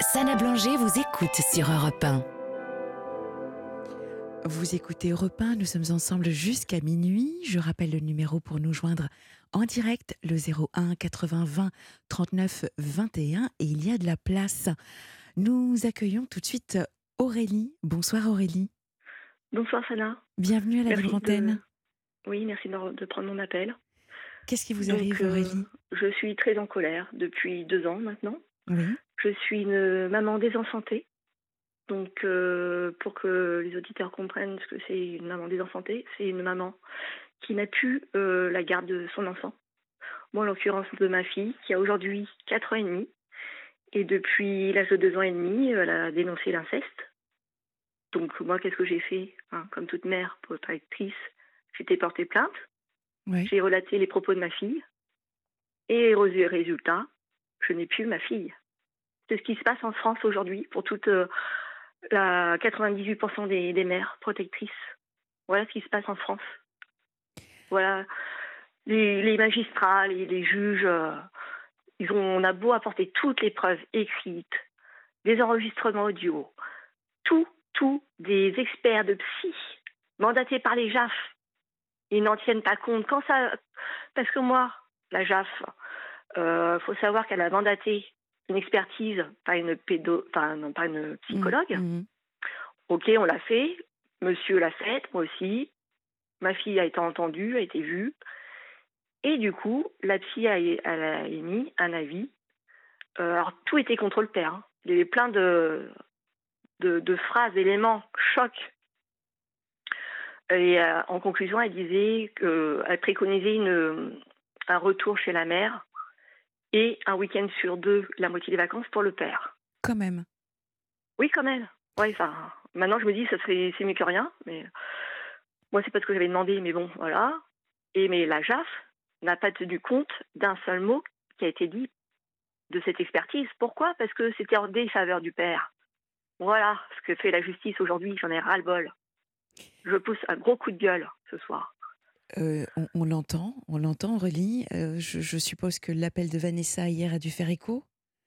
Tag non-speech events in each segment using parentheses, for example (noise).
Sana Blanger vous écoute sur Europe 1. Vous écoutez Europe 1, nous sommes ensemble jusqu'à minuit. Je rappelle le numéro pour nous joindre en direct, le 01 80 20 39 21. Et il y a de la place. Nous accueillons tout de suite Aurélie. Bonsoir Aurélie. Bonsoir Sana. Bienvenue à la libre antenne. de- Oui, merci de, de prendre mon appel. Qu'est-ce qui vous Donc, arrive euh, Aurélie? Je suis très en colère depuis deux ans maintenant. Oui. Je suis une maman désenchantée. Donc, euh, pour que les auditeurs comprennent ce que c'est une maman désenchantée, c'est une maman qui n'a plus euh, la garde de son enfant. Moi, en l'occurrence de ma fille, qui a aujourd'hui 4 ans et demi. Et depuis l'âge de 2 ans et demi, elle a dénoncé l'inceste. Donc, moi, qu'est-ce que j'ai fait hein, Comme toute mère protectrice, j'étais portée plainte. Oui. J'ai relaté les propos de ma fille. Et ré- résultat, je n'ai plus ma fille. C'est ce qui se passe en France aujourd'hui pour toute euh, la 98% des, mères protectrices. Voilà ce qui se passe en France. Voilà. Les, magistrats, les, juges, euh, ils ont, on a beau apporter toutes les preuves écrites, des enregistrements audio, tout, tout, des experts de psy mandatés par les JAF ils n'en tiennent pas compte. Quand ça, parce que moi, la JAF, euh, faut savoir qu'elle a mandaté une expertise, pas une pédo, non, pas une psychologue. Mhm. Ok, on l'a fait. Monsieur l'a fait, moi aussi. Ma fille a été entendue, a été vue. Et du coup, la psy a, elle a émis un avis. Euh, alors tout était contre le père. hein. Il y avait plein de, de, de phrases, d'éléments, chocs et euh, en conclusion, elle disait qu'elle préconisait une, un retour chez la mère et un week-end sur deux, la moitié des vacances pour le père. Quand même. Oui, quand même. Ouais, enfin, maintenant je me dis ça c'est mieux que rien, mais moi c'est pas ce que j'avais demandé, mais bon, voilà. Et mais la JAF n'a pas tenu compte d'un seul mot qui a été dit de cette expertise. Pourquoi? Parce que c'était en défaveur du père. Voilà ce que fait la justice aujourd'hui. J'en ai ras le bol. Je pousse un gros coup de gueule ce soir. Euh, on on l'entend, on l'entend Aurélie. Euh, je, je suppose que l'appel de Vanessa hier a dû faire écho?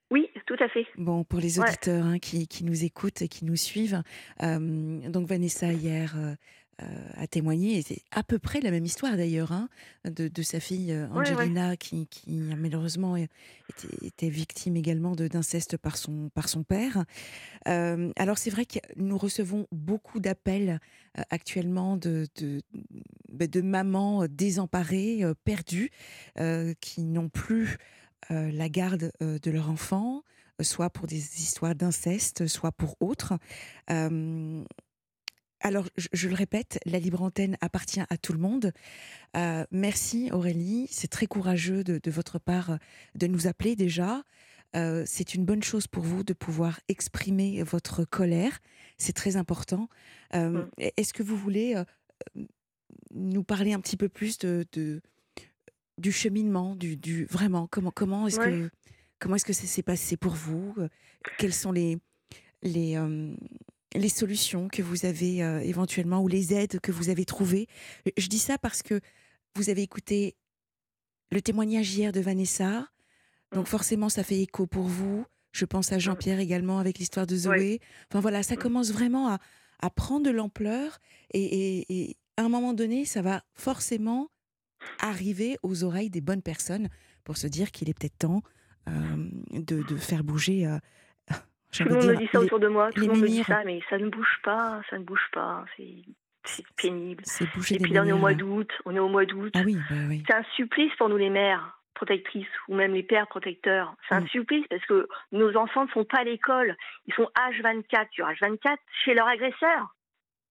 Oui, tout à fait. Bon, pour les Ouais. auditeurs hein, qui, qui nous écoutent et qui nous suivent, euh, donc Vanessa hier a témoigné, et c'est à peu près la même histoire d'ailleurs, hein, de, de sa fille euh, Ouais, ouais. Angelina qui, qui malheureusement était, était victime également de- d'inceste par son, par son père. Euh, alors c'est vrai que nous recevons beaucoup d'appels euh, actuellement de, de, bah, de mamans désemparées, euh, perdues, qui n'ont plus la garde de leur enfant, soit pour des histoires d'inceste, soit pour autres. Alors, je, je le répète, la libre antenne appartient à tout le monde. Euh, merci Aurélie, c'est très courageux de, de votre part euh, de nous appeler déjà. Euh, c'est une bonne chose pour vous de pouvoir exprimer votre colère, c'est très important. Euh, Mm. Est-ce que vous voulez nous parler un petit peu plus de, de- du cheminement, du, du vraiment comment comment est-ce Ouais. que comment est-ce que ça s'est passé pour vous? Quelles sont les les euh, les solutions que vous avez euh, éventuellement ou les aides que vous avez trouvées Je dis ça parce que vous avez écouté le témoignage hier de Vanessa, donc Mm. forcément ça fait écho pour vous. Je pense à Jean-Pierre également avec l'histoire de Zoé. Enfin voilà, ça Mm. commence vraiment à, à prendre de l'ampleur et, et- et à un moment donné, ça va forcément arriver aux oreilles des bonnes personnes pour se dire qu'il est peut-être temps euh, de, de faire bouger. euh, Tout le monde me dit ça les- autour de moi, tout le monde me dit ça, mais ça ne bouge pas, ça ne bouge pas, c'est pénible. Et puis là, on est au mois d'août, on est au mois d'août. Ah oui, bah oui. C'est un supplice pour nous les mères protectrices ou même les pères protecteurs. C'est un Mm. supplice parce que nos enfants ne sont pas à l'école. Ils sont H24 sur H24 chez leur agresseur. Vous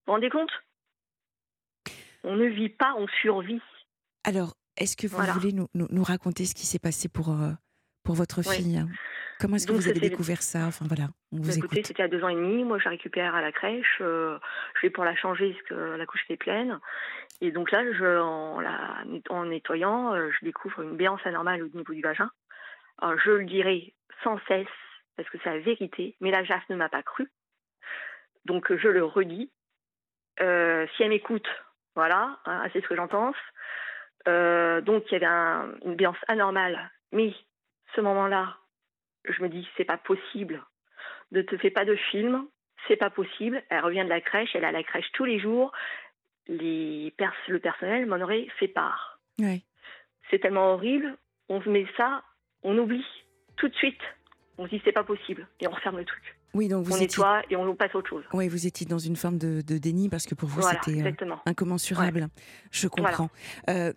vous rendez compte? On ne vit pas, on survit. Alors, est-ce que vous Voilà. voulez nous, nous- nous raconter ce qui s'est passé pour, euh, pour votre fille hein Comment est-ce que Donc, vous avez découvert ça? Enfin voilà, on vous Bah, écoutez, écoute. c'était à deux ans et demi. Moi, je la récupère à la crèche. euh, je vais pour la changer parce que la couche était pleine. Et donc là, je, en, la, en nettoyant, euh, je découvre une béance anormale au niveau du vagin. Alors, je le dirai sans cesse parce que c'est la vérité. Mais la JAF ne m'a pas cru. Donc, je le redis. Euh, si elle m'écoute, voilà, hein, c'est ce que j'en pense. Donc, il y avait un- une béance anormale. Mais ce moment-là, je me dis, c'est pas possible ne te fais pas de film, c'est pas possible. Elle revient de la crèche, elle est à la crèche tous les jours. Les pers le personnel m'en aurait fait part. Ouais. C'est tellement horrible, on met ça, on oublie tout de suite. On se dit c'est pas possible et on referme le truc. Oui, donc vous on étiez, nettoie et on passe à autre chose. oui, vous étiez dans une forme de, de déni parce que pour vous Voilà, c'était euh, incommensurable. Je comprends. Euh,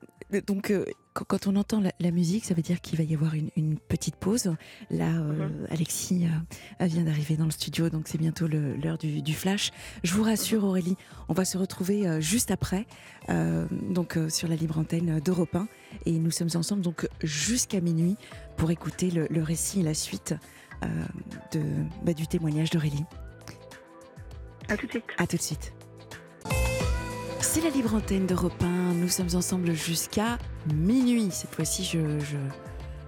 donc, euh, quand, on entend la, la musique, ça veut dire qu'il va y avoir une, une petite pause. Là, euh, Mhm. Alexis euh, vient d'arriver dans le studio, donc c'est bientôt l'heure du, du flash. Je vous rassure. Aurélie, on va se retrouver euh, juste après, euh, donc euh, sur la libre antenne d'Europe 1, et nous sommes ensemble donc jusqu'à minuit pour écouter le, le récit et la suite euh, de, bah, du témoignage d'Aurélie. À tout de suite. À tout de suite. C'est la libre antenne d'Europe 1. Nous sommes ensemble jusqu'à minuit. Cette fois-ci, je,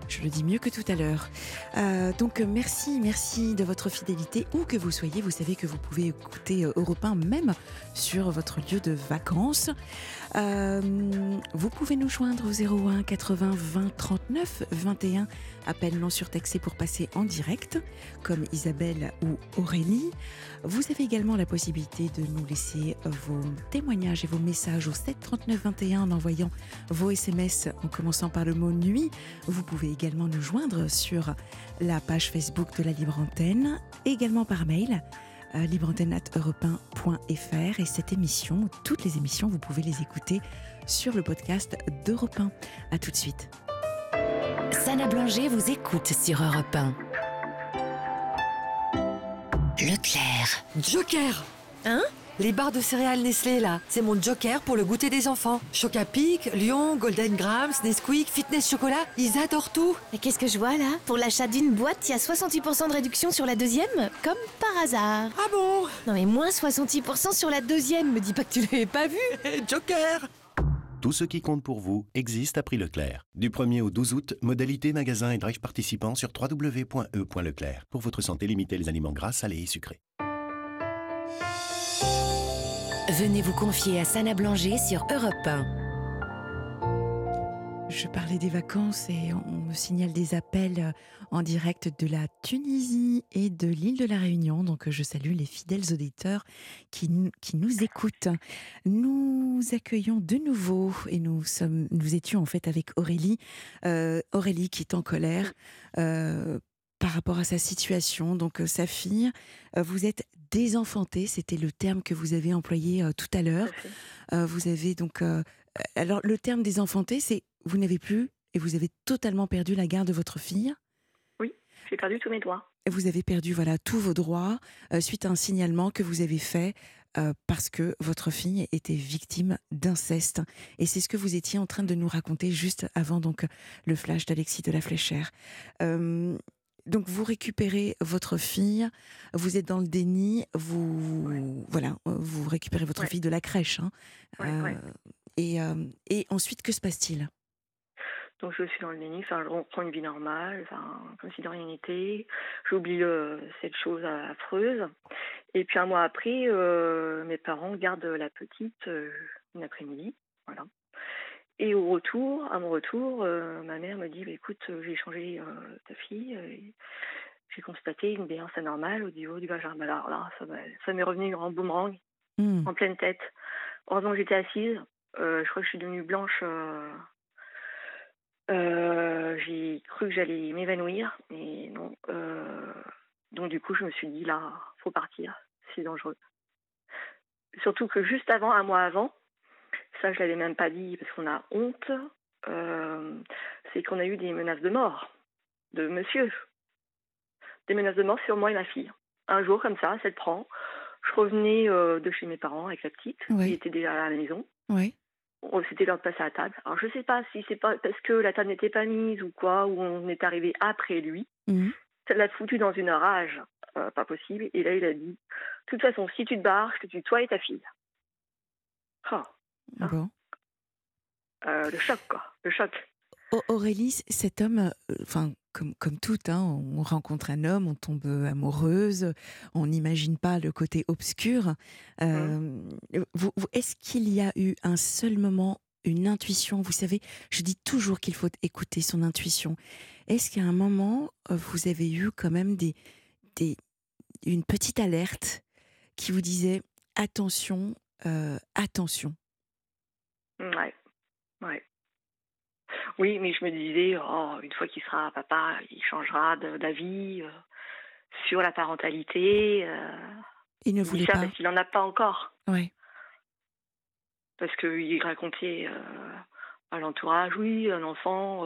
je le dis mieux que tout à l'heure. Euh, donc, euh, merci, merci de votre fidélité. Où que vous soyez, vous savez que vous pouvez écouter euh, Europe 1 même sur votre lieu de vacances. Vous pouvez nous joindre au 01 80 20 39 21. Appel non surtaxé pour passer en direct, comme Isabelle ou Aurélie. Vous avez également la possibilité de nous laisser vos témoignages et vos messages au 7 39 21 en envoyant vos SMS en commençant par le mot nuit. Vous pouvez également nous joindre sur la page Facebook de la Libre Antenne, également par mail euh, libreantenne@europe1.fr et cette émission, toutes les émissions, vous pouvez les écouter sur le podcast d'Europe 1. À tout de suite. Sana Blanger vous écoute sur Europe 1. Leclerc. Joker Hein? Les barres de céréales Nestlé, là, c'est mon joker pour le goûter des enfants. Chocapic, Lion, Golden Grams, Nesquik, Fitness Chocolat, ils adorent tout. Et qu'est-ce que je vois là? Pour l'achat d'une boîte, il y a 68% de réduction sur la deuxième Comme par hasard. Ah bon? Non mais moins 66% sur la deuxième, me dis pas que tu l'avais pas vu (laughs) Joker Tout ce qui compte pour vous existe à prix Leclerc. Du 1er au 12 août, modalité magasin et drive participants sur www.e.leclerc. Pour votre santé, limitez les aliments gras, salés et sucrés. Venez vous confier à Sana Blanger sur Europe 1. Je parlais des vacances et on me signale des appels euh, en direct de la Tunisie et de l'île de la Réunion. Donc euh, je salue les fidèles auditeurs qui, qui nous écoutent. Nous accueillons de nouveau et nous sommes, nous étions en fait avec Aurélie. Euh, Aurélie qui est en colère par rapport à sa situation. Donc sa fille, vous êtes désenfantée, c'était le terme que vous avez employé euh, tout à l'heure. Euh, vous avez donc. euh, alors, le terme désenfanté, c'est vous n'avez plus et vous avez totalement perdu la garde de votre fille. J'ai perdu tous mes doigts. Et Vous avez perdu voilà tous vos droits suite à un signalement que vous avez fait parce que votre fille était victime d'inceste. Et c'est ce que vous étiez en train de nous raconter juste avant donc le flash d'Alexis de la Fléchère. Euh, donc vous récupérez votre fille, vous êtes dans le déni, vous voilà, euh, vous récupérez votre Ouais. fille de la crèche. hein. Ouais, Euh. Et, euh, et ensuite, que se passe-t-il? Donc je suis dans le déni, enfin, je reprends une vie normale, enfin, comme si de rien n'était. J'oublie cette chose affreuse. Et puis un mois après, mes parents gardent la petite une après-midi. Voilà. Et au retour, à mon retour, euh, ma mère me dit bah, écoute, euh, j'ai échangé euh, ta fille. j'ai constaté une béance anormale au niveau du vagin. Bah, alors là, ça m'est revenu en boomerang. Hmm. en pleine tête. Heureusement que j'étais assise. Je crois que je suis devenue blanche. j'ai cru que j'allais m'évanouir, mais non. donc du coup, je me suis dit là, faut partir. C'est dangereux. Surtout que juste avant, un mois avant, ça je l'avais même pas dit parce qu'on a honte. euh, c'est qu'on a eu des menaces de mort de monsieur. Des menaces de mort sur moi et ma fille. Un jour comme ça, ça te prend. Je revenais euh, de chez mes parents avec la petite, Oui. qui était déjà à la maison. Oui. C'était l'heure de passer à la table. Alors je sais pas si c'est pas parce que la table n'était pas mise ou quoi, ou on est arrivé après lui. Mhm. Ça l'a foutu dans une rage, euh, pas possible. Et là il a dit, de toute façon, si tu te barres, je te tue toi et ta fille. Oh. Bon. euh, le choc quoi, le choc. Au- Aurélie, cet homme, euh, enfin, comme, comme tout, hein, on rencontre un homme, on tombe amoureuse, on n'imagine pas le côté obscur. Euh, vous- vous- Est-ce qu'il y a eu un seul moment, une intuition? Vous savez, je dis toujours qu'il faut écouter son intuition. Est-ce qu'à un moment, vous avez eu quand même des, des, une petite alerte qui vous disait attention, euh, attention? Ouais. Ouais. Oui, mais je me disais, oh, une fois qu'il sera papa, il changera d'avis euh, sur la parentalité. euh, Il ne il voulait ça pas. parce qu'il n'en a pas encore. Ouais. Parce qu'il racontait euh, à l'entourage, oui, un enfant,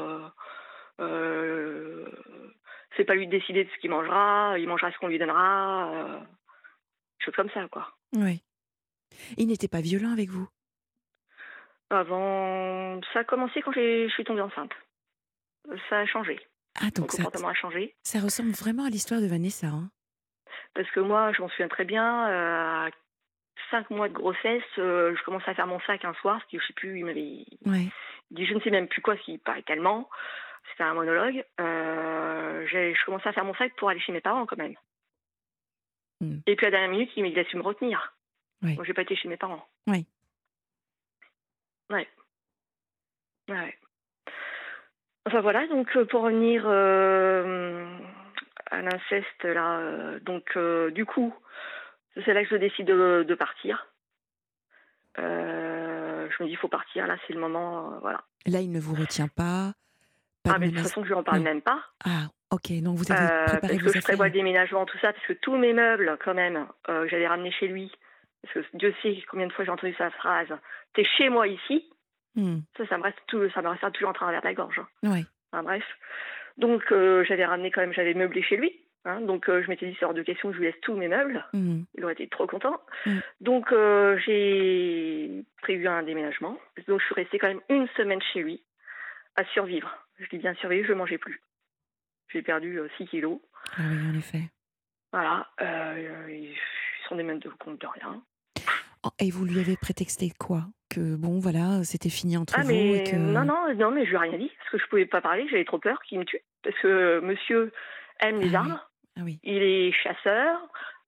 c'est pas lui de décider de ce qu'il mangera, il mangera ce qu'on lui donnera. Choses comme ça, quoi. Ouais. Il n'était pas violent avec vous? Avant, ça a commencé quand je suis tombée enceinte. Ça a changé. Ah, Mon donc ça, comportement a changé. ça ressemble vraiment à l'histoire de Vanessa. hein. Parce que moi, je m'en souviens très bien, euh, à cinq mois de grossesse, euh, je commençais à faire mon sac un soir, parce que je sais plus, il m'avait Ouais. dit je ne sais même plus quoi, s'il paraît tellement. C'était un monologue. Euh, je commençais à faire mon sac pour aller chez mes parents quand même. Hmm. Et puis à la dernière minute, il m'a dit me retenir. Oui. Donc j'ai pas été chez mes parents. Oui. Ouais. Ouais. Enfin voilà, donc euh, pour revenir euh, à l'inceste là, euh, donc euh, du coup, c'est là que je décide de, de partir. Je me dis il faut partir, là c'est le moment, voilà. Là, il ne vous retient pas. Pas Ah de mais de toute façon je n'en parle Non. même pas. Ah, ok. Donc vous avez préparé parce vos que je prévois le déménagement, tout ça, parce que tous mes meubles, quand même, euh, j'allais ramener chez lui. Parce que Dieu sait combien de fois j'ai entendu sa phrase. T'es chez moi ici. Hmm. Ça, ça me reste tout, ça me reste toujours en travers de la gorge. Ouais. Enfin, bref. Donc euh, j'avais ramené quand même, j'avais meublé chez lui. hein. donc euh, je m'étais dit, c'est hors de question que je lui laisse tous mes meubles. Hmm. Il aurait été trop content. Mm. Donc euh, j'ai prévu un déménagement. Donc je suis restée quand même une semaine chez lui à survivre. Je dis bien survivre, je ne mangeais plus. J'ai perdu 6 kilos. Ah oui, en effet. Voilà. Ils sont des mêmes de compte de rien. Oh, et vous lui avez prétexté quoi? Que bon, voilà, c'était fini entre Ah vous mais et que. non non non mais je lui ai rien dit parce que je pouvais pas parler, j'avais trop peur qu'il me tue parce que monsieur aime les Ah oui. armes, Ah oui. il est chasseur,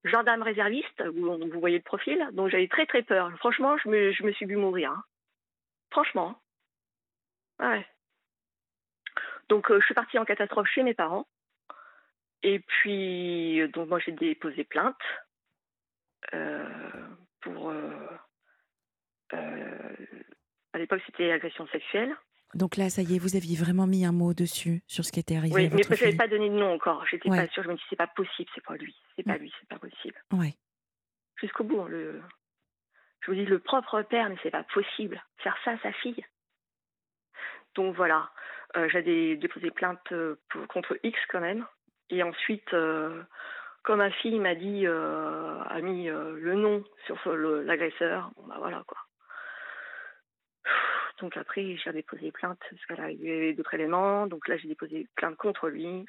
gendarme réserviste, vous, vous voyez le profil, donc j'avais très très peur. Franchement, je me, je me suis vu mourir. hein. Franchement. Ouais. Donc euh, je suis partie en catastrophe chez mes parents. Et puis euh, donc moi j'ai déposé plainte euh, pour euh, euh, à l'époque c'était agression sexuelle. Donc là, ça y est, vous aviez vraiment mis un mot dessus sur ce qui était arrivé Oui, à mais je n'avais pas donné de nom encore. J'étais Ouais. pas sûre. Je me dis c'est pas possible, c'est pas lui, c'est pas Mm. lui, c'est pas possible. Ouais. Jusqu'au bout, hein, le. Je vous dis le propre père, mais c'est pas possible faire ça à sa fille. Donc voilà, euh, j'avais déposé plainte euh, pour- contre X quand même. Et ensuite, euh, comme ma fille m'a dit, euh, a mis euh, le nom sur l'agresseur, bon bah voilà quoi. Donc après, j'ai déposé plainte parce qu'elle a eu d'autres éléments. Donc là, j'ai déposé plainte contre lui.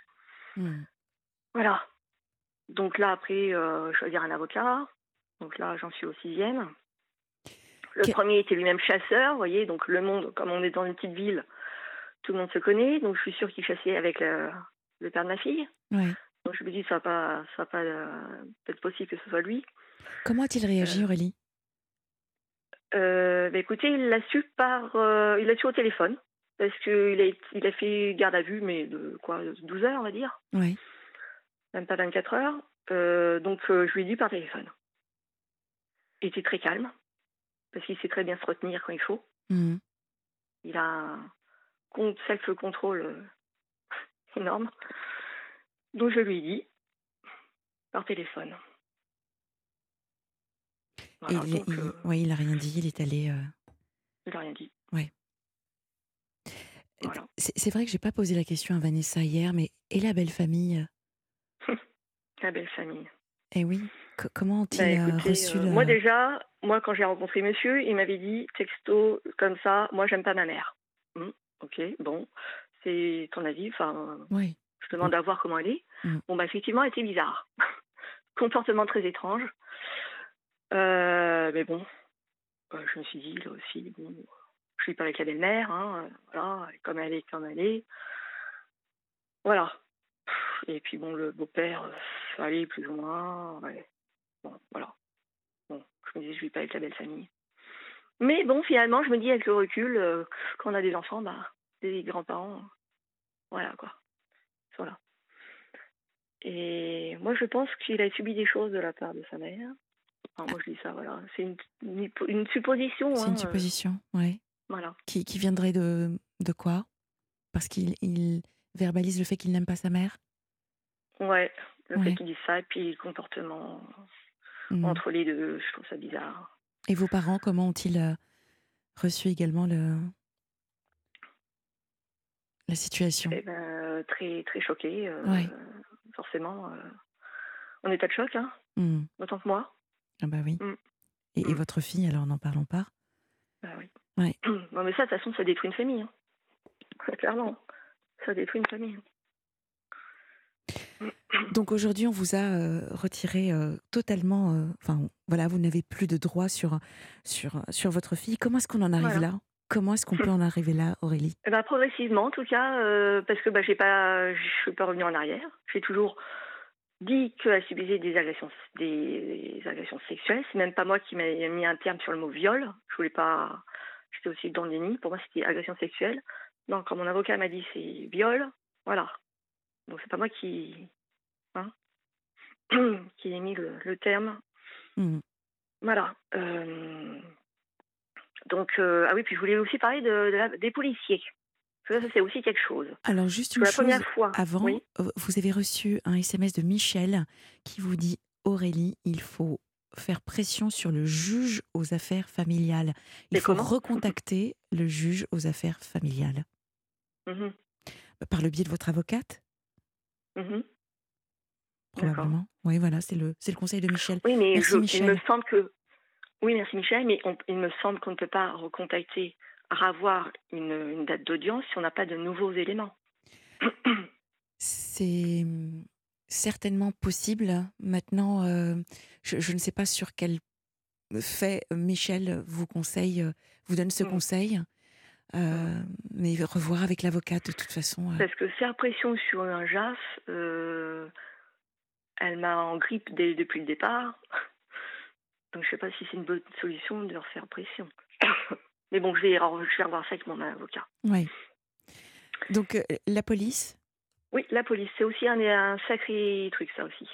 Hmm. Voilà. Donc là, après, euh, choisir un avocat. Donc là, j'en suis au sixième. Le premier était lui-même chasseur, vous voyez. Donc le monde, comme on est dans une petite ville, tout le monde se connaît. Donc je suis sûre qu'il chassait avec le, le père de ma fille. Ouais. Donc je me dis, ça va pas, ça va pas euh, être possible que ce soit lui. Comment a-t-il réagi, Aurélie? Euh, bah, écoutez, il l'a su par, euh, il l'a su au téléphone. Parce qu'il a, il a fait garde à vue, mais de quoi, 12 heures, on va dire. Ouais. même pas 24 heures. Euh, donc euh, je lui ai dit par téléphone. Il était très calme, parce qu'il sait très bien se retenir quand il faut. Hmm. Il a un self-control euh, (laughs) énorme. Donc je lui ai dit par téléphone. Et Voilà, il, donc, il- euh, ouais, il a rien dit, il est allé. euh, il n'a rien dit. Voilà. C'est vrai que j'ai pas posé la question à Vanessa hier, mais et la belle famille? (laughs) La belle famille. Eh oui. Co- comment ont-ils Bah, euh, reçu euh, le... Moi déjà, moi quand j'ai rencontré monsieur, il m'avait dit texto comme ça, moi j'aime pas ma mère. Hum, ok, bon, c'est ton avis. Enfin, Oui. Je demande à voir comment elle est. Mm. Bon, bah, effectivement, elle était bizarre. (laughs) Comportement très étrange. Euh, mais bon, euh, je me suis dit, là aussi, bon, je suis pas avec la belle-mère, hein, voilà, comme elle est, comme elle est. Voilà. Et puis bon, le beau-père, euh, ça allait plus ou moins. ouais. Bon, voilà. Bon, je me dis, je vis pas avec la belle famille. Mais bon, finalement, je me dis avec le recul, euh, quand on a des enfants, bah, des grands-parents, voilà quoi. Voilà. Et moi, je pense qu'il a subi des choses de la part de sa mère. Enfin, moi, je dis ça, voilà. C'est une, une, une supposition. C'est hein, une euh, supposition, oui. Voilà. Qui, qui viendrait de, de quoi? Parce qu'il il verbalise le fait qu'il n'aime pas sa mère? Ouais, le Ouais. fait qu'il dise ça, et puis le comportement Mhm. entre les deux, je trouve ça bizarre. Et vos parents, comment ont-ils euh, reçu également le... la situation Eh ben, très, très choqué, euh, Ouais. forcément. euh, en état de choc, hein, Mhm. autant que moi. Ah bah oui. Mm. Et, et Mm. votre fille, alors n'en parlons pas Bah oui. Ouais. (clears throat) Non, mais ça, de toute façon, ça détruit une famille. hein. (laughs) Clairement. Ça détruit une famille. (clears throat) Donc aujourd'hui, on vous a euh, retiré euh, totalement. euh, Enfin, voilà, vous n'avez plus de droit sur, sur, sur votre fille. Comment est-ce qu'on en arrive Voilà. là? Comment est-ce qu'on peut en arriver là, Aurélie? Eh ben, progressivement, en tout cas, euh, parce que bah, j'ai pas, je suis pas revenue en arrière. J'ai toujours dit qu'elle subissait des agressions, des, des agressions sexuelles. C'est même pas moi qui m'a mis un terme sur le mot viol. Je voulais pas. J'étais aussi dans le déni. Pour moi, c'était agression sexuelle. Donc, quand mon avocat m'a dit c'est viol, voilà. Donc, c'est pas moi qui, hein, (clears throat) qui ai mis le, le terme. Mhm. Voilà. Euh, donc, euh, ah oui, puis je voulais aussi parler de, de la- des policiers. Ça, c'est aussi quelque chose. Alors, juste une la chose première fois. avant, Oui. euh, vous avez reçu un SMS de Michel qui vous dit Aurélie, il faut faire pression sur le juge aux affaires familiales. Il Mais faut recontacter le juge aux affaires familiales. Mhm, Par le biais de votre avocate, mhm. probablement. Oui, voilà, c'est le, c'est le conseil de Michel. Oui, mais Merci, je- il me semble que. Oui, merci Michel, mais on- il me semble qu'on ne peut pas recontacter, avoir une, une date d'audience si on n'a pas de nouveaux éléments. C'est certainement possible. Maintenant, euh, je, je ne sais pas sur quel fait Michel vous conseille, euh, vous donne ce Mm. conseil, euh, mais revoir avec l'avocat de toute façon. euh. Parce que faire pression sur un JAF, elle m'a en grippe dès- depuis le départ. Donc je ne sais pas si c'est une bonne solution de leur faire pression. (coughs) Mais bon, je vais, je vais revoir ça avec mon avocat. Ouais. Donc euh, la police, Oui, la police, c'est aussi un, un sacré truc, ça aussi.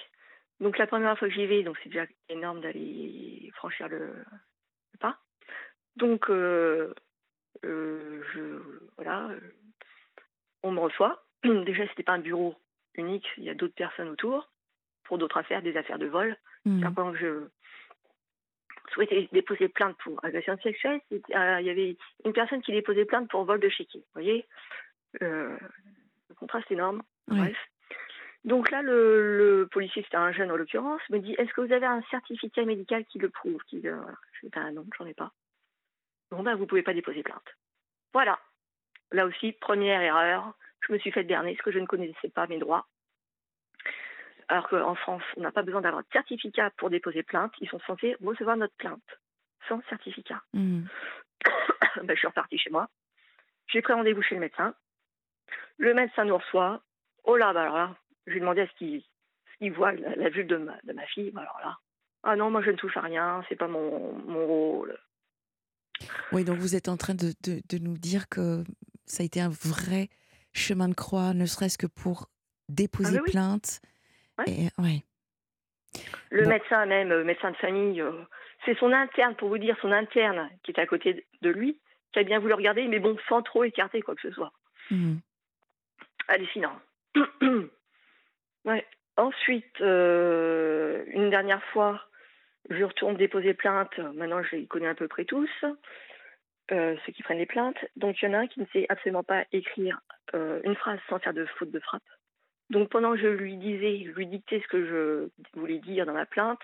Donc la première fois que j'y vais, donc c'est déjà énorme d'aller franchir le, le pas. Donc euh, euh, je voilà, euh, on me reçoit. (coughs) Déjà, c'était pas un bureau unique, il y a d'autres personnes autour pour d'autres affaires, des affaires de vol. que je souhaitais déposer plainte pour agression sexuelle, euh, il y avait une personne qui déposait plainte pour vol de chéquier. Vous voyez Euh, Le contraste énorme. Bref. Donc là, le, le policier, c'était un jeune en l'occurrence, me dit Est-ce que vous avez un certificat médical qui le prouve qui voilà. Je dis Ben non, j'en ai pas. Bon, ben vous pouvez pas déposer plainte. Voilà. Là aussi, première erreur. Je me suis fait berner parce que je ne connaissais pas mes droits. Alors qu'en France, on n'a pas besoin d'avoir de certificat pour déposer plainte. Ils sont censés recevoir notre plainte sans certificat. hmm. (coughs) Ben, je suis repartie chez moi. J'ai pris rendez-vous chez le médecin. Le médecin nous reçoit. Oh là, bah alors là, je lui ai demandé à ce qu'il voit la, la vue de ma, de ma fille. Bah alors là, ah non, moi je ne touche à rien, c'est pas mon, mon rôle. Oui, donc vous êtes en train de, de- de nous dire que ça a été un vrai chemin de croix, ne serait-ce que pour déposer Ah, oui. plainte. Ouais. Et, ouais. Le Bon. médecin même, médecin de famille, euh, c'est son interne, pour vous dire, son interne qui était à côté de lui, qui a bien voulu regarder, mais bon, sans trop écarter quoi que ce soit. Hmm. hallucinant. (clears throat) ouais. Ensuite, euh, une dernière fois, je retourne déposer plainte. Maintenant, je les connais à peu près tous, euh, ceux qui prennent les plaintes. Donc, il y en a un qui ne sait absolument pas écrire euh, une phrase sans faire de faute de frappe. Donc, pendant que je lui disais, je lui dictais ce que je voulais dire dans ma plainte,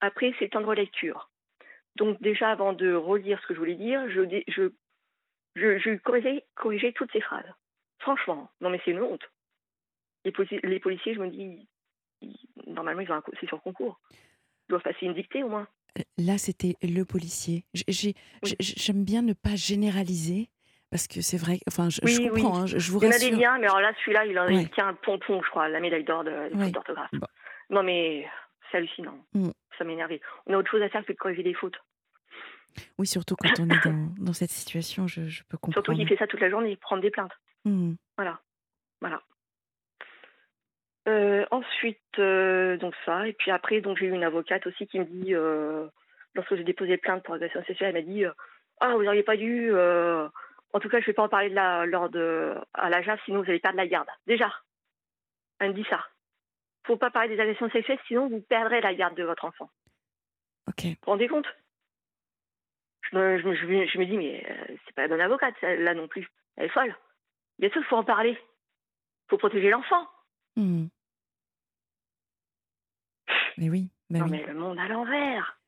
après, c'est temps de relecture. Donc, déjà, avant de relire ce que je voulais dire, je, je, je, je corrigeais, corrigeais toutes ces phrases. Franchement, non mais c'est une honte. Les, polici- les policiers, je me dis, ils- normalement, ils ont c'est sur concours. Ils doivent passer une dictée au moins. Là, c'était le policier. Oui. J'aime bien ne pas généraliser, parce que c'est vrai, enfin, je, je Oui, oui. comprends, hein, je, je vous Il y en a des rassure. biens, mais alors là, celui-là, il, en- il Ouais. tient un pompon, je crois, la médaille d'or des Ouais. d'orthographe. Bon. Non mais c'est hallucinant. Mm. Ça m'énerve. On a autre chose à faire que de corriger des fautes. Oui, surtout quand on est dans, dans cette situation, je, je peux comprendre. Surtout qu'il fait ça toute la journée, prendre des plaintes. Hmm. Voilà. Voilà. Euh, ensuite, euh, donc ça, et puis après, donc j'ai eu une avocate aussi qui me dit, euh, lorsque j'ai déposé plainte pour agression sexuelle, elle m'a dit, ah vous n'auriez pas dû, en tout cas je vais pas en parler de la, lors de à la JAF, sinon vous allez perdre la garde. Déjà, elle me dit ça. Faut pas parler des agressions sexuelles, sinon vous perdrez la garde de votre enfant. Ok. Vous vous rendez compte? Je me, je, me, je me- je me dis, mais euh, c'est pas la bonne avocate, celle-là non plus. Elle est folle. Bien sûr, il faut en parler. faut protéger l'enfant. Hmm. Mais oui, bah non, oui. mais le monde à l'envers.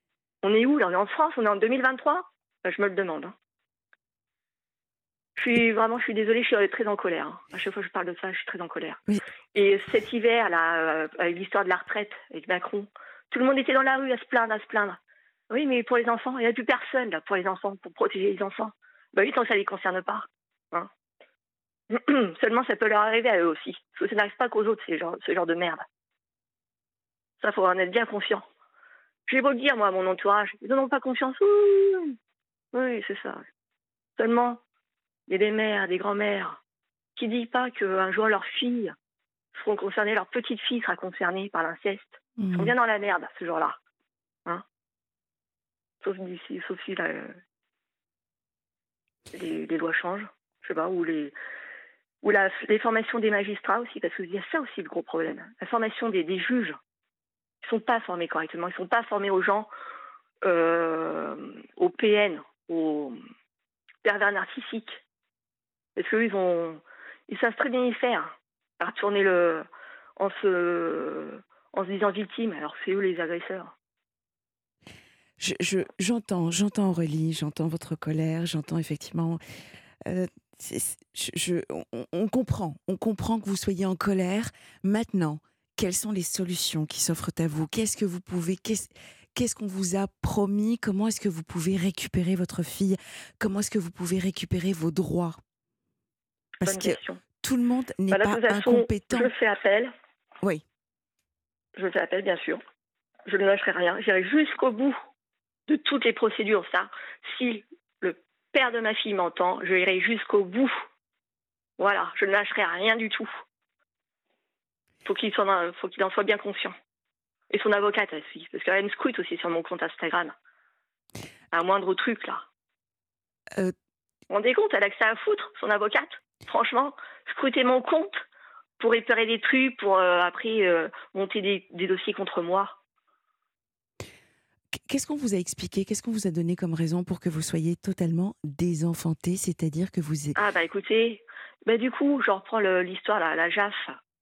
On est où là? On est en France On est en 2023 Euh, Je me le demande. hein. Je suis vraiment, je suis désolée, je suis très en colère. À chaque fois que je parle de ça, je suis très en colère. Oui. Et cet hiver, là, euh, avec l'histoire de la retraite, avec Macron, tout le monde était dans la rue à se plaindre, à se plaindre. Oui, mais pour les enfants, il n'y a plus personne là pour les enfants, pour protéger les enfants. Bah oui, tant que ça ne les concerne pas. hein. (clears throat) Seulement, ça peut leur arriver à eux aussi. Parce que ça n'arrive pas qu'aux autres, ce genre, ce genre de merde. Ça, faut en être bien conscient. J'ai beau le dire, moi, à mon entourage, ils n'en ont pas confiance. Oui c'est ça. Seulement, il y a des mères, des grands-mères qui ne disent pas qu'un jour leurs filles seront concernées, leur petite fille sera concernée par l'inceste. Ils sont Hmm. bien dans la merde ce jour-là. Hein sauf d'ici, sauf si là, euh, les, les lois changent, je sais pas, ou les ou la, les formations des magistrats aussi, parce qu'il y a ça aussi le gros problème. La formation des, des juges, ils sont pas formés correctement, ils sont pas formés aux gens, euh, aux PN, aux pervers narcissiques, parce qu'eux ils savent très bien y faire, en se, disant victime, alors c'est eux les agresseurs. Je- je- J'entends, j'entends Aurélie, j'entends votre colère, j'entends effectivement. euh, on, comprend, on comprend que vous soyez en colère. Maintenant, quelles sont les solutions qui s'offrent à vous? Qu'est-ce que vous pouvez qu'est-ce qu'on vous a promis? Comment est-ce que vous pouvez récupérer votre fille? Comment est-ce que vous pouvez récupérer vos droits? Parce Bonne que question. tout le monde n'est Bah, pas façon, incompétent. Je fais appel. Oui. Je fais appel, bien sûr. Je ne lâcherai rien. J'irai jusqu'au bout de toutes les procédures. Ça, si le père de ma fille m'entend, je irai jusqu'au bout. Voilà, je ne lâcherai rien du tout. Faut qu'il faut qu'il en soit bien conscient. Et son avocate aussi, parce qu'elle me scrute aussi sur mon compte Instagram. Un moindre truc là. Euh. Vous vous rendez compte, elle a que ça à foutre, son avocate? Franchement, scruter mon compte pour réparer des trucs, pour euh, après euh, monter des, des dossiers contre moi. Qu'est-ce qu'on vous a expliqué? Qu'est-ce qu'on vous a donné comme raison pour que vous soyez totalement désenfanté C'est-à-dire que vous. Ah bah écoutez, bah du coup, je reprends l'histoire, la, la JAF.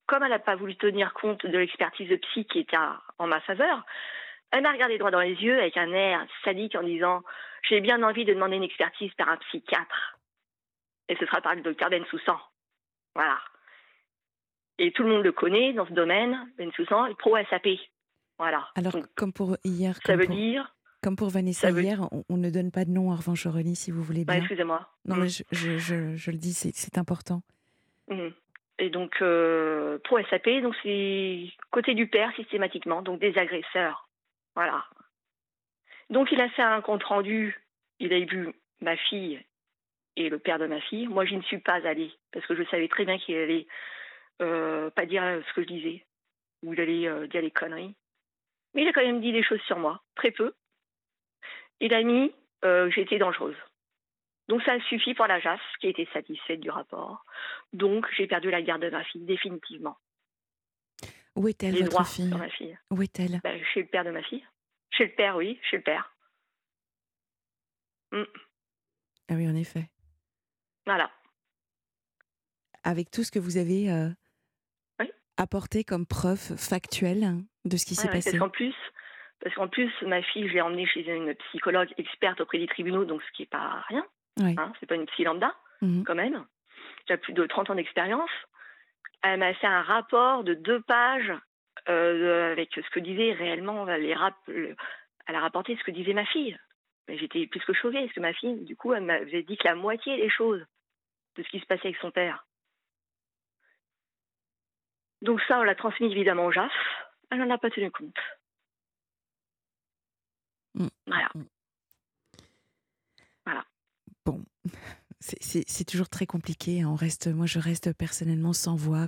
Comme elle n'a pas voulu tenir compte de l'expertise de psy qui était à- en ma faveur, elle m'a regardé droit dans les yeux avec un air sadique en disant « J'ai bien envie de demander une expertise par un psychiatre. Et ce sera par le docteur Bensoussan. » Voilà. Et tout le monde le connaît dans ce domaine, Bensoussan est pro SAP. Voilà. Alors, Donc, comme pour hier, ça comme veut pour, dire... comme pour Vanessa ça veut- hier, on, on ne donne pas de nom en revanche, Aurélie, si vous voulez Bah, bien. excusez-moi. non, Mm. mais je, je, je, je le dis, c'est important. Mhm. Et donc, euh, pro SAP, donc c'est côté du père systématiquement, donc des agresseurs. Voilà. Donc, il a fait un compte rendu. Il a vu ma fille et le père de ma fille. Moi, je ne suis pas allée parce que je savais très bien qu'il allait euh, pas dire ce que je disais ou il allait euh, dire les conneries. Mais il a quand même dit des choses sur moi, très peu. Il a mis euh, j'étais dangereuse. Donc ça a suffi pour la JAF, qui était satisfaite du rapport. Donc j'ai perdu la garde de ma fille définitivement. Où est-elle, votre droits fille sur ma fille. Où est-elle? Ben, chez le père de ma fille. Chez le père, oui, chez le père. Mm. Ah oui, en effet. Voilà. Avec tout ce que vous avez euh, Oui. apporté comme preuve factuelle de ce qui s'est Ouais, passé? parce qu'en plus, parce qu'en plus, ma fille, je l'ai emmenée chez une psychologue experte auprès des tribunaux, donc ce qui n'est pas rien. Oui. Hein, c'est pas une psy lambda, Mhm. quand même. A plus de 30 ans d'expérience. Elle m'a fait un rapport de deux pages euh, avec ce que disait réellement les rap le- Elle a rapporté ce que disait ma fille. Mais j'étais plus que choquée, parce que ma fille, du coup, elle m'avait dit que la moitié des choses de ce qui se passait avec son père. Donc ça, on l'a transmis évidemment au JAF. Elle n'en a pas tenu compte. Mm. Voilà. Bon, (laughs) C'est- C'est c'est toujours très compliqué. hein. On reste, moi, je reste personnellement sans voix,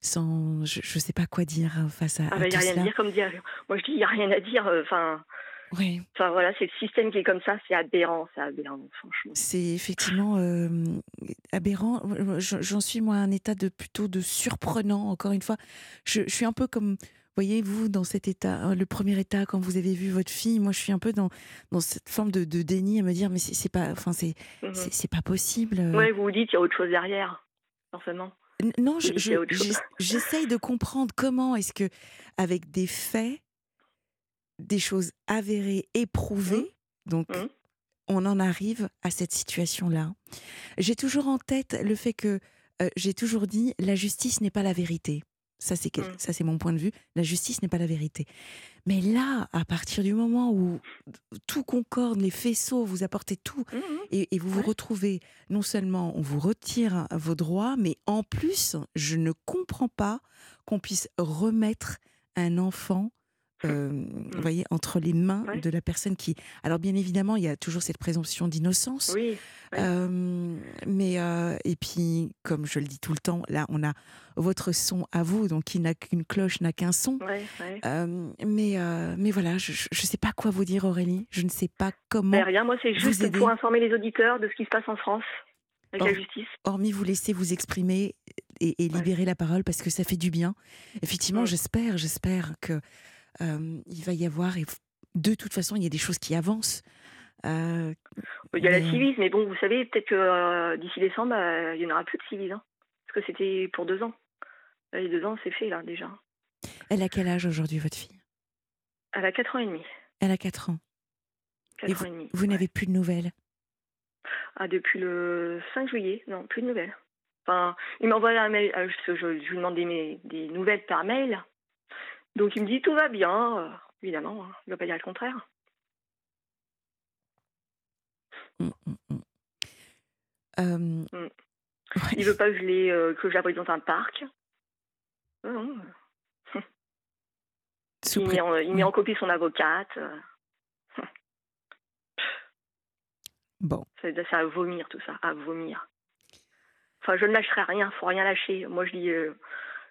sans, je ne sais pas quoi dire euh, face à, Ah à bah, il n'y tout a rien cela. à dire, comme dire. Moi, je dis, il n'y a rien à dire. euh, Enfin, Oui, enfin voilà, c'est le système qui est comme ça, c'est aberrant, c'est aberrant, franchement. c'est effectivement euh, aberrant. Je- J'en suis moi à un état de plutôt de surprenant. Encore une fois, je, je suis un peu comme, voyez-vous, dans cet état, hein, le premier état quand vous avez vu votre fille. Moi, je suis un peu dans dans cette forme de, de déni à me dire, mais c'est pas, enfin, c'est Mhm. c'est c'est pas possible. euh. Ouais, vous vous dites, il y a autre chose derrière, forcément. N- Non, je- Oui, je- j'essaye de comprendre comment est-ce que, avec des faits, des choses avérées, éprouvées, donc Mhm. on en arrive à cette situation-là. J'ai toujours en tête le fait que euh, j'ai toujours dit la justice n'est pas la vérité. Ça c'est quel- Mhm. ça c'est mon point de vue. La justice n'est pas la vérité. Mais là, à partir du moment où tout concorde, les faisceaux, vous apportez tout, et, et vous vous retrouvez, non seulement on vous retire vos droits, mais en plus, je ne comprends pas qu'on puisse remettre un enfant, euh, vous voyez, entre les mains Ouais. de la personne qui... Alors bien évidemment, il y a toujours cette présomption d'innocence. Oui, ouais. Euh, mais euh, et puis, comme je le dis tout le temps, là, on a votre son à vous, donc qui n'a qu'une cloche n'a qu'un son. ouais. Euh, mais mais voilà, je ne sais pas quoi vous dire, Aurélie. Je ne sais pas comment. Mais rien, moi, c'est juste aider pour informer les auditeurs de ce qui se passe en France avec la justice. hormis vous laisser vous exprimer et, libérer la parole parce que ça fait du bien. Effectivement, Mm. j'espère, j'espère que euh, il va y avoir et de toute façon il y a des choses qui avancent. Euh, Il y a mais- la Civise, mais bon, vous savez, peut-être que euh, d'ici décembre, euh, il n'y en aura plus de Civise. Hein, parce que c'était pour deux ans. Les deux ans, c'est fait, là, déjà. elle a quel âge aujourd'hui votre fille? Elle a 4 ans et demi. Elle a 4 ans. 4 ans et demi. Vous ouais. n'avez plus de nouvelles? Ah, depuis le 5 juillet, non, plus de nouvelles. Enfin, il m'envoie un mail, euh, je, je- je lui demande des, ma- des nouvelles par mail. Donc il me dit tout va bien, euh, évidemment, hein, il ne va pas dire le contraire. Mm, mm, mm. Euh, Mm. ouais. Il veut pas que je l'ai, euh, que j'abrite dans un parc. Non, (laughs) Il, met en, il met en copie son avocate. Bon, C'est c'est à vomir tout ça, à vomir. Enfin, je ne lâcherai rien, faut rien lâcher. Moi, je dis, euh,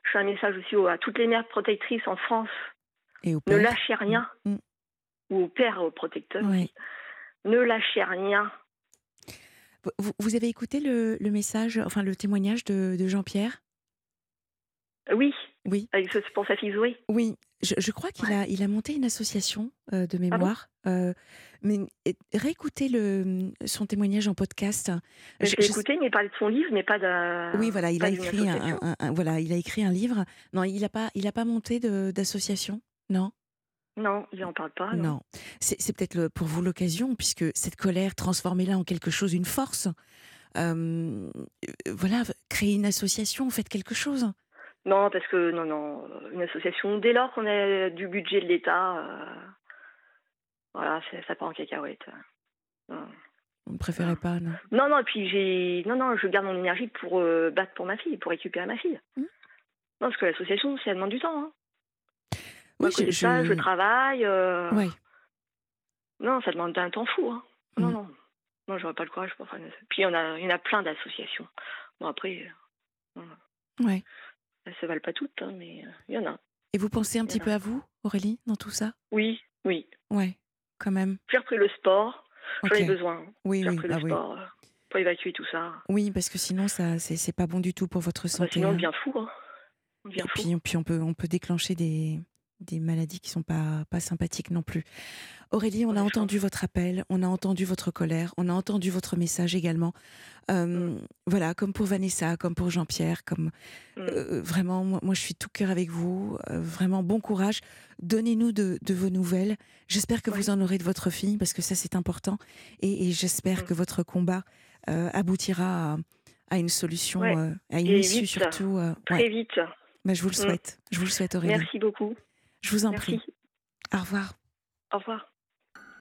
je fais un message aussi au- à toutes les mères protectrices en France. et au Ne lâchez rien. Mm. Ou au père protecteur. Aussi. Ne lâchez rien. Vous- Vous, avez écouté le, le message, enfin le témoignage de, de Jean-Pierre? Oui, Oui. avec pour sa fille Zoé. Oui, je, je crois qu'il a, il a monté une association euh, de Ah bon mémoire. euh, mais réécoutez le, son témoignage en podcast. Je Je- l'ai je- écouté, mais parle de son livre, mais pas de. oui, voilà, il a écrit un, association. un- un- voilà, il a écrit un livre. Non, il n'a pas, il a pas monté d'association? Non, Non, il n'en parle pas. Non. non. C'est peut-être pour vous l'occasion, puisque cette colère, transformez-la en quelque chose, une force. Euh, voilà, créez une association, faites quelque chose. Non, parce que non, non, une association. Dès lors qu'on a du budget de l'État, euh, voilà, ça part en cacahuète. Non. Vous ne préférez pas, non? Non, non, et puis j'ai. Non, non, je garde mon énergie pour euh, battre pour ma fille, pour récupérer ma fille. Hmm. Non, parce que l'association, ça demande du temps. Hein. Moi, Oui, de ça, je travaille. euh, Ouais. Non, ça demande un temps fou. Hein. Non, Hmm. non. Non, j'aurais pas le courage pour faire une Puis il y en a, il y en a plein d'associations. Bon, après, euh, Ouais. Elles se valent pas toutes, hein, mais euh, il y en a. Et vous pensez un petit peu à vous, Aurélie, dans tout ça? Oui, oui. Ouais, quand même. J'ai repris le sport. J'en ai besoin. Oui, J'ai oui, repris le ah oui. sport euh, pour évacuer tout ça. Oui, parce que sinon, ça, c'est pas bon du tout pour votre Bah, santé. sinon, on hein. devient fou. Hein. On Et fou. puis, puis on, peut, on peut déclencher des, des maladies qui sont pas, pas sympathiques non plus. Aurélie, on a entendu votre appel, on a entendu votre colère, on a entendu votre message également. Euh, Mm. Voilà, comme pour Vanessa, comme pour Jean-Pierre, comme Mm. euh, vraiment, moi, moi, je suis tout cœur avec vous. Euh, vraiment, bon courage. Donnez-nous de, de vos nouvelles. J'espère que vous en aurez de votre fille, parce que ça, c'est important. Et, et j'espère Mm. que votre combat euh, aboutira à, à une solution, Ouais. à une Et issue vite. surtout. Très ouais. vite. Bah, je vous le souhaite. Je vous le souhaite, Aurélie. Merci beaucoup. Je vous en Merci. prie. Au revoir. Au revoir.